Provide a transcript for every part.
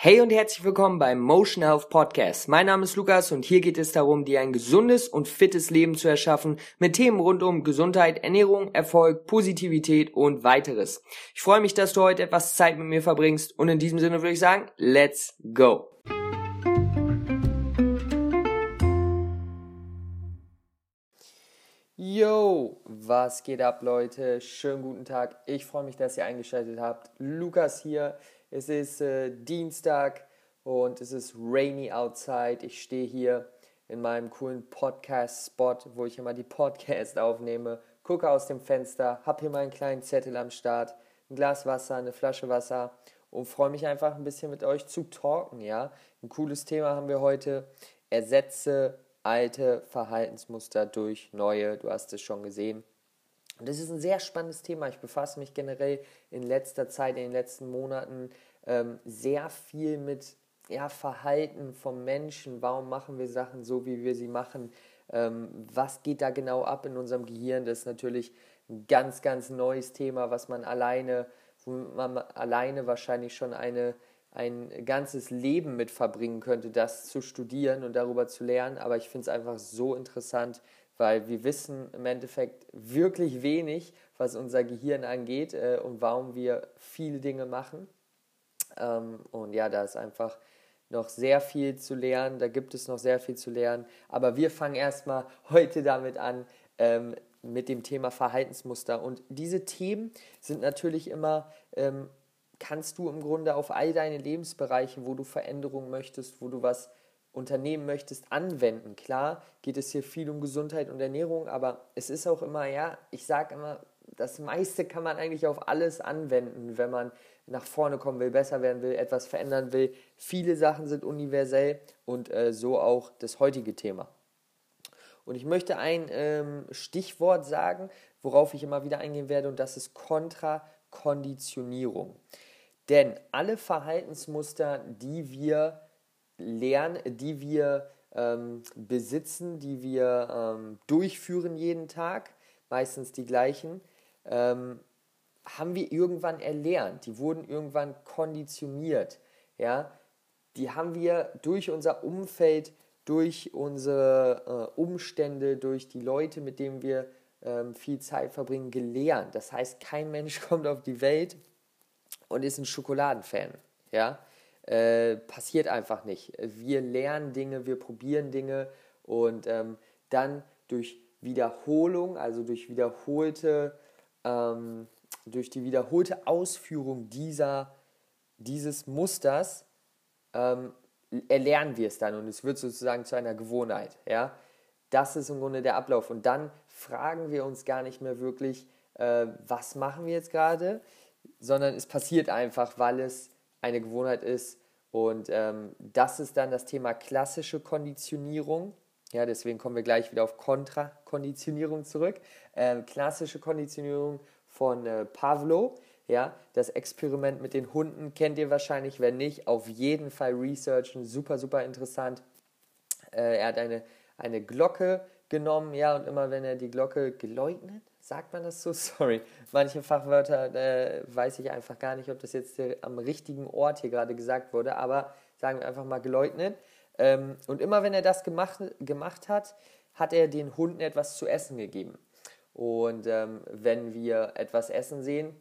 Hey und herzlich willkommen beim Motion Health Podcast. Mein Name ist Lukas und hier geht es darum, dir ein gesundes und fittes Leben zu erschaffen mit Themen rund um Gesundheit, Ernährung, Erfolg, Positivität und weiteres. Ich freue mich, dass du heute etwas Zeit mit mir verbringst und in diesem Sinne würde ich sagen, let's go. Yo, was geht ab, Leute? Schönen guten Tag. Ich freue mich, dass ihr eingeschaltet habt. Lukas hier es ist äh, Dienstag und es ist rainy outside. Ich stehe hier in meinem coolen Podcast-Spot, wo ich immer die Podcast aufnehme, gucke aus dem Fenster, habe hier meinen kleinen Zettel am Start, ein Glas Wasser, eine Flasche Wasser und freue mich einfach ein bisschen mit euch zu talken, ja. Ein cooles Thema haben wir heute. Ersetze alte Verhaltensmuster durch neue. Du hast es schon gesehen. Und das ist ein sehr spannendes Thema. Ich befasse mich generell in letzter Zeit, in den letzten Monaten ähm, sehr viel mit ja, Verhalten vom Menschen. Warum machen wir Sachen so, wie wir sie machen? Ähm, was geht da genau ab in unserem Gehirn? Das ist natürlich ein ganz, ganz neues Thema, was man alleine, wo man alleine wahrscheinlich schon eine, ein ganzes Leben mit verbringen könnte, das zu studieren und darüber zu lernen. Aber ich finde es einfach so interessant, weil wir wissen im Endeffekt wirklich wenig, was unser Gehirn angeht äh, und warum wir viele Dinge machen. Ähm, und ja, da ist einfach noch sehr viel zu lernen, da gibt es noch sehr viel zu lernen. Aber wir fangen erstmal heute damit an, ähm, mit dem Thema Verhaltensmuster. Und diese Themen sind natürlich immer, ähm, kannst du im Grunde auf all deine Lebensbereiche, wo du Veränderungen möchtest, wo du was unternehmen möchtest, anwenden. Klar geht es hier viel um Gesundheit und Ernährung, aber es ist auch immer, ja, ich sage immer, das meiste kann man eigentlich auf alles anwenden, wenn man nach vorne kommen will, besser werden will, etwas verändern will. Viele Sachen sind universell und äh, so auch das heutige Thema. Und ich möchte ein ähm, Stichwort sagen, worauf ich immer wieder eingehen werde, und das ist Kontrakonditionierung. Denn alle Verhaltensmuster, die wir lernen, die wir ähm, besitzen, die wir ähm, durchführen jeden Tag, meistens die gleichen, ähm, haben wir irgendwann erlernt. Die wurden irgendwann konditioniert. Ja? Die haben wir durch unser Umfeld, durch unsere äh, Umstände, durch die Leute, mit denen wir ähm, viel Zeit verbringen, gelernt. Das heißt, kein Mensch kommt auf die Welt und ist ein Schokoladenfan. Ja? Äh, passiert einfach nicht. Wir lernen Dinge, wir probieren Dinge und ähm, dann durch Wiederholung, also durch wiederholte, ähm, durch die wiederholte Ausführung dieser, dieses Musters ähm, erlernen wir es dann und es wird sozusagen zu einer Gewohnheit. Ja? Das ist im Grunde der Ablauf. Und dann fragen wir uns gar nicht mehr wirklich, äh, was machen wir jetzt gerade, sondern es passiert einfach, weil es eine Gewohnheit ist. Und ähm, das ist dann das Thema klassische Konditionierung. Ja, deswegen kommen wir gleich wieder auf Kontrakonditionierung zurück. Ähm, klassische Konditionierung von äh, Pavlo. Ja, das Experiment mit den Hunden kennt ihr wahrscheinlich. Wenn nicht, auf jeden Fall researchen. Super, super interessant. Äh, er hat eine, eine Glocke genommen, ja, und immer wenn er die Glocke geleugnet, Sagt man das so? Sorry. Manche Fachwörter äh, weiß ich einfach gar nicht, ob das jetzt am richtigen Ort hier gerade gesagt wurde, aber sagen wir einfach mal geleugnet. Ähm, und immer wenn er das gemacht, gemacht hat, hat er den Hunden etwas zu essen gegeben. Und ähm, wenn wir etwas essen sehen,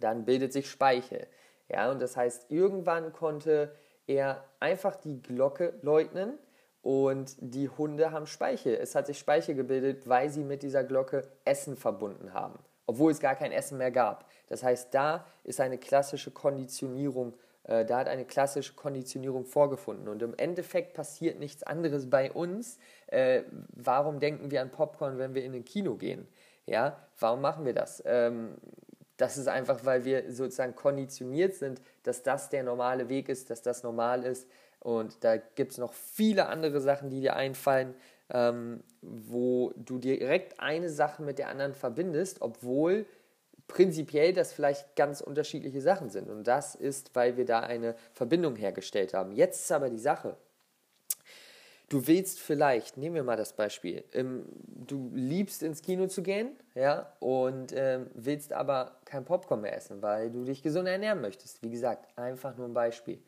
dann bildet sich Speichel. Ja, und das heißt, irgendwann konnte er einfach die Glocke leugnen und die Hunde haben Speichel. Es hat sich Speichel gebildet, weil sie mit dieser Glocke Essen verbunden haben, obwohl es gar kein Essen mehr gab. Das heißt, da ist eine klassische Konditionierung, äh, da hat eine klassische Konditionierung vorgefunden. Und im Endeffekt passiert nichts anderes bei uns. Äh, warum denken wir an Popcorn, wenn wir in ein Kino gehen? Ja, warum machen wir das? Ähm, das ist einfach, weil wir sozusagen konditioniert sind, dass das der normale Weg ist, dass das normal ist. Und da gibt es noch viele andere Sachen, die dir einfallen, ähm, wo du direkt eine Sache mit der anderen verbindest, obwohl prinzipiell das vielleicht ganz unterschiedliche Sachen sind. Und das ist, weil wir da eine Verbindung hergestellt haben. Jetzt ist aber die Sache. Du willst vielleicht, nehmen wir mal das Beispiel, ähm, du liebst ins Kino zu gehen, ja, und ähm, willst aber kein Popcorn mehr essen, weil du dich gesund ernähren möchtest. Wie gesagt, einfach nur ein Beispiel.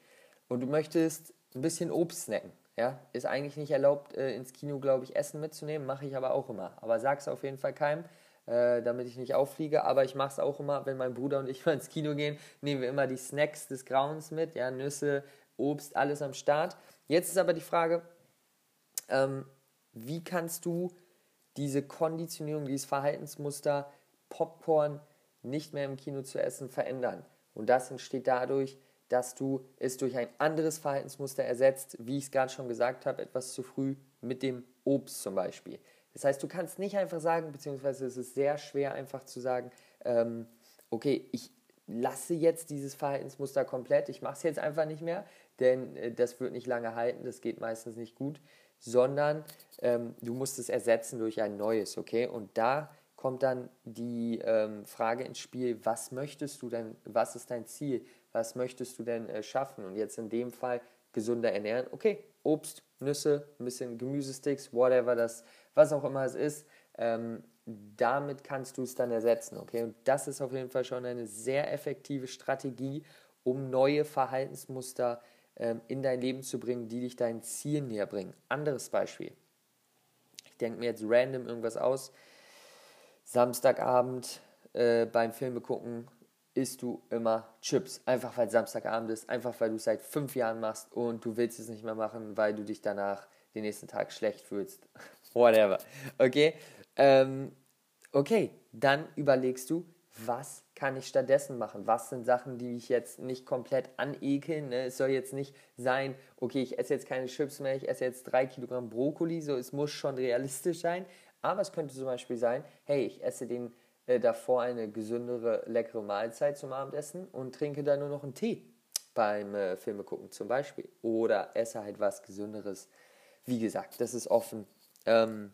und du möchtest ein bisschen Obst snacken. Ja, ist eigentlich nicht erlaubt, äh, ins Kino, glaube ich, Essen mitzunehmen, mache ich aber auch immer. Aber sag's auf jeden Fall keinem, äh, damit ich nicht auffliege. Aber ich mache es auch immer, wenn mein Bruder und ich mal ins Kino gehen, nehmen wir immer die Snacks des Grauens mit, ja, Nüsse, Obst, alles am Start. Jetzt ist aber die Frage, ähm, wie kannst du diese Konditionierung, dieses Verhaltensmuster, Popcorn nicht mehr im Kino zu essen, verändern? Und das entsteht dadurch, dass du es durch ein anderes Verhaltensmuster ersetzt, wie ich es gerade schon gesagt habe, etwas zu früh mit dem Obst zum Beispiel. Das heißt, du kannst nicht einfach sagen, beziehungsweise es ist sehr schwer einfach zu sagen, ähm, okay, ich lasse jetzt dieses Verhaltensmuster komplett, ich mache es jetzt einfach nicht mehr, denn äh, das wird nicht lange halten, das geht meistens nicht gut, sondern ähm, du musst es ersetzen durch ein neues, okay? Und da kommt dann die ähm, Frage ins Spiel, was möchtest du denn, was ist dein Ziel? was möchtest du denn äh, schaffen? Und jetzt in dem Fall gesunder ernähren. Okay, Obst, Nüsse, ein bisschen Gemüsesticks, whatever das, was auch immer es ist. Ähm, damit kannst du es dann ersetzen, okay? Und das ist auf jeden Fall schon eine sehr effektive Strategie, um neue Verhaltensmuster ähm, in dein Leben zu bringen, die dich deinen Zielen näher bringen. Anderes Beispiel. Ich denke mir jetzt random irgendwas aus. Samstagabend äh, beim Filme gucken isst du immer Chips. Einfach weil Samstagabend ist, einfach weil du es seit fünf Jahren machst und du willst es nicht mehr machen, weil du dich danach den nächsten Tag schlecht fühlst. Whatever. Okay? Ähm, okay, dann überlegst du, was kann ich stattdessen machen? Was sind Sachen, die ich jetzt nicht komplett anekeln? Ne? Es soll jetzt nicht sein, okay, ich esse jetzt keine Chips mehr, ich esse jetzt drei Kilogramm Brokkoli, so es muss schon realistisch sein. Aber es könnte zum Beispiel sein, hey, ich esse den äh, davor eine gesündere, leckere Mahlzeit zum Abendessen und trinke dann nur noch einen Tee beim äh, Filme gucken zum Beispiel. Oder esse halt was Gesünderes. Wie gesagt, das ist offen. Ähm,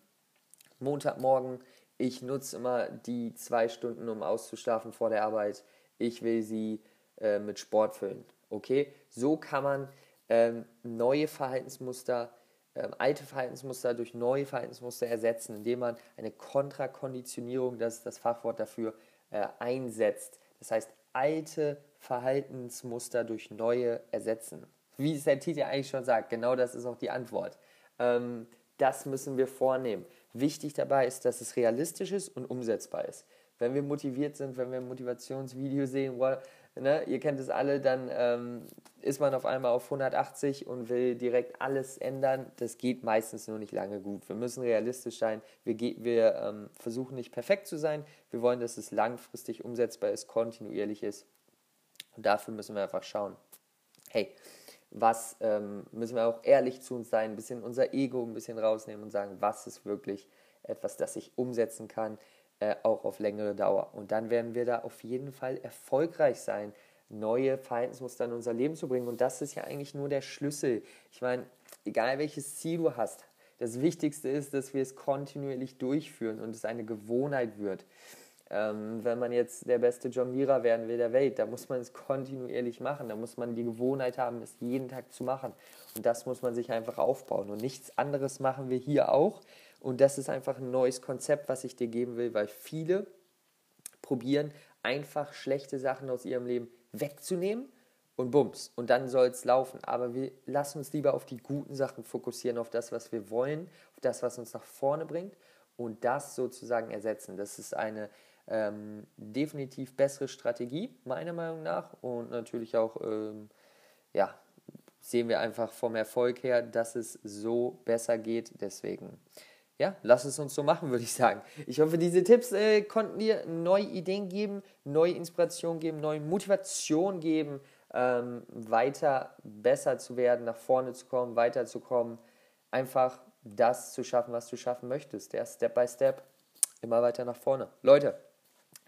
Montagmorgen, ich nutze immer die zwei Stunden, um auszuschlafen vor der Arbeit. Ich will sie äh, mit Sport füllen. Okay? So kann man ähm, neue Verhaltensmuster ähm, alte Verhaltensmuster durch neue Verhaltensmuster ersetzen, indem man eine Kontrakonditionierung, das ist das Fachwort dafür, äh, einsetzt. Das heißt, alte Verhaltensmuster durch neue ersetzen. Wie es der Titel eigentlich schon sagt, genau das ist auch die Antwort. Ähm, das müssen wir vornehmen. Wichtig dabei ist, dass es realistisch ist und umsetzbar ist. Wenn wir motiviert sind, wenn wir ein Motivationsvideo sehen, ne, ihr kennt es alle, dann ähm, ist man auf einmal auf 180 und will direkt alles ändern. Das geht meistens nur nicht lange gut. Wir müssen realistisch sein. Wir, wir ähm, versuchen nicht perfekt zu sein. Wir wollen, dass es langfristig umsetzbar ist, kontinuierlich ist. Und dafür müssen wir einfach schauen, hey, was ähm, müssen wir auch ehrlich zu uns sein, ein bisschen unser Ego ein bisschen rausnehmen und sagen, was ist wirklich etwas, das ich umsetzen kann, äh, auch auf längere Dauer. Und dann werden wir da auf jeden Fall erfolgreich sein, neue Verhaltensmuster in unser Leben zu bringen. Und das ist ja eigentlich nur der Schlüssel. Ich meine, egal welches Ziel du hast, das Wichtigste ist, dass wir es kontinuierlich durchführen und es eine Gewohnheit wird. Ähm, wenn man jetzt der beste Jonglierer werden will der Welt, da muss man es kontinuierlich machen. Da muss man die Gewohnheit haben, es jeden Tag zu machen. Und das muss man sich einfach aufbauen. Und nichts anderes machen wir hier auch. Und das ist einfach ein neues Konzept, was ich dir geben will, weil viele probieren einfach schlechte Sachen aus ihrem Leben wegzunehmen und bums. Und dann soll es laufen. Aber wir lassen uns lieber auf die guten Sachen fokussieren, auf das, was wir wollen, auf das, was uns nach vorne bringt und das sozusagen ersetzen. Das ist eine ähm, definitiv bessere Strategie, meiner Meinung nach. Und natürlich auch, ähm, ja, sehen wir einfach vom Erfolg her, dass es so besser geht. Deswegen ja, lass es uns so machen, würde ich sagen. Ich hoffe, diese Tipps äh, konnten dir neue Ideen geben, neue Inspiration geben, neue Motivation geben, ähm, weiter besser zu werden, nach vorne zu kommen, weiterzukommen. Einfach das zu schaffen, was du schaffen möchtest. Der Step by Step immer weiter nach vorne. Leute,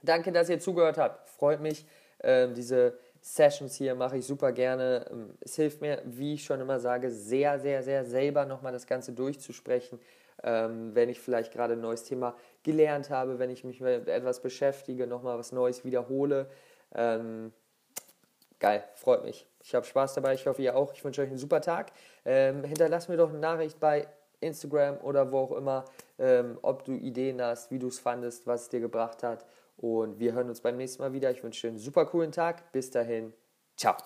danke, dass ihr zugehört habt. Freut mich. Ähm, diese Sessions hier mache ich super gerne. Ähm, es hilft mir, wie ich schon immer sage, sehr, sehr, sehr selber nochmal das Ganze durchzusprechen ähm, wenn ich vielleicht gerade ein neues Thema gelernt habe, wenn ich mich mit etwas beschäftige, nochmal was Neues wiederhole. Ähm, geil, freut mich. Ich habe Spaß dabei, ich hoffe ihr auch. Ich wünsche euch einen super Tag. Ähm, hinterlasst mir doch eine Nachricht bei Instagram oder wo auch immer, ähm, ob du Ideen hast, wie du es fandest, was es dir gebracht hat. Und wir hören uns beim nächsten Mal wieder. Ich wünsche dir einen super coolen Tag. Bis dahin, ciao.